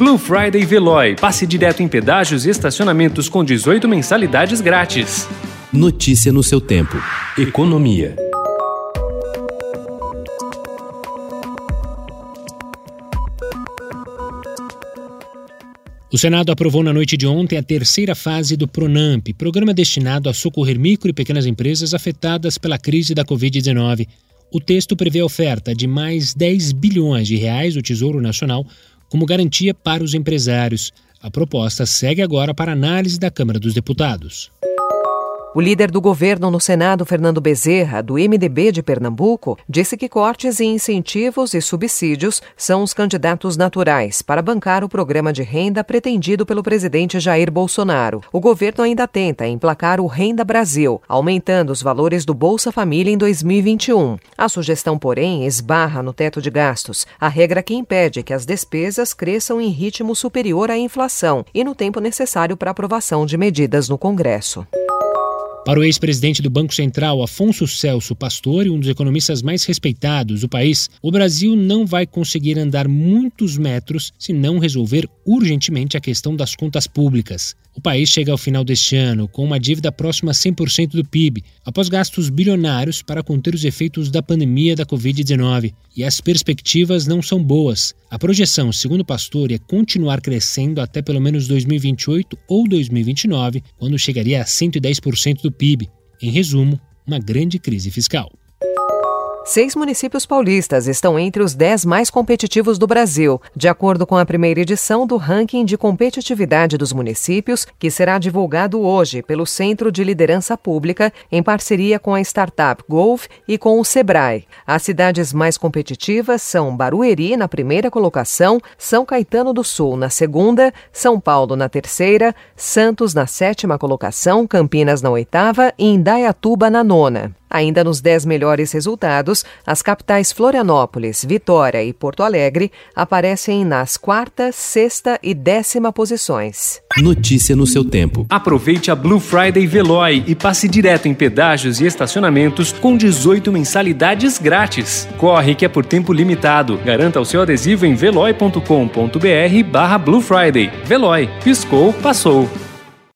Blue Friday Veloy. Passe direto em pedágios e estacionamentos com 18 mensalidades grátis. Notícia no seu tempo. Economia. O Senado aprovou na noite de ontem a terceira fase do Pronamp, programa destinado a socorrer micro e pequenas empresas afetadas pela crise da Covid-19. O texto prevê a oferta de mais 10 bilhões de reais do Tesouro Nacional como garantia para os empresários. A proposta segue agora para análise da Câmara dos Deputados. O líder do governo no Senado, Fernando Bezerra, do MDB de Pernambuco, disse que cortes em incentivos e subsídios são os candidatos naturais para bancar o programa de renda pretendido pelo presidente Jair Bolsonaro. O governo ainda tenta emplacar o Renda Brasil, aumentando os valores do Bolsa Família em 2021. A sugestão, porém, esbarra no teto de gastos, a regra que impede que as despesas cresçam em ritmo superior à inflação e no tempo necessário para aprovação de medidas no Congresso. Para o ex-presidente do Banco Central, Afonso Celso Pastore, um dos economistas mais respeitados do país, o Brasil não vai conseguir andar muitos metros se não resolver urgentemente a questão das contas públicas. O país chega ao final deste ano com uma dívida próxima a 100% do PIB, após gastos bilionários para conter os efeitos da pandemia da Covid-19. E as perspectivas não são boas. A projeção, segundo pastor, é continuar crescendo até pelo menos 2028 ou 2029, quando chegaria a 110% do PIB. Em resumo, uma grande crise fiscal. Seis municípios paulistas estão entre os dez mais competitivos do Brasil, de acordo com a primeira edição do ranking de competitividade dos municípios, que será divulgado hoje pelo Centro de Liderança Pública, em parceria com a startup Golf e com o Sebrae. As cidades mais competitivas são Barueri, na primeira colocação, São Caetano do Sul, na segunda, São Paulo, na terceira, Santos, na sétima colocação, Campinas, na oitava e Indaiatuba, na nona. Ainda nos dez melhores resultados, as capitais Florianópolis, Vitória e Porto Alegre aparecem nas quarta, sexta e décima posições. Notícia no seu tempo. Aproveite a Blue Friday Veloy e passe direto em pedágios e estacionamentos com 18 mensalidades grátis. Corre que é por tempo limitado. Garanta o seu adesivo em veloy.com.br barra Blue Friday. Veloy. Piscou, passou.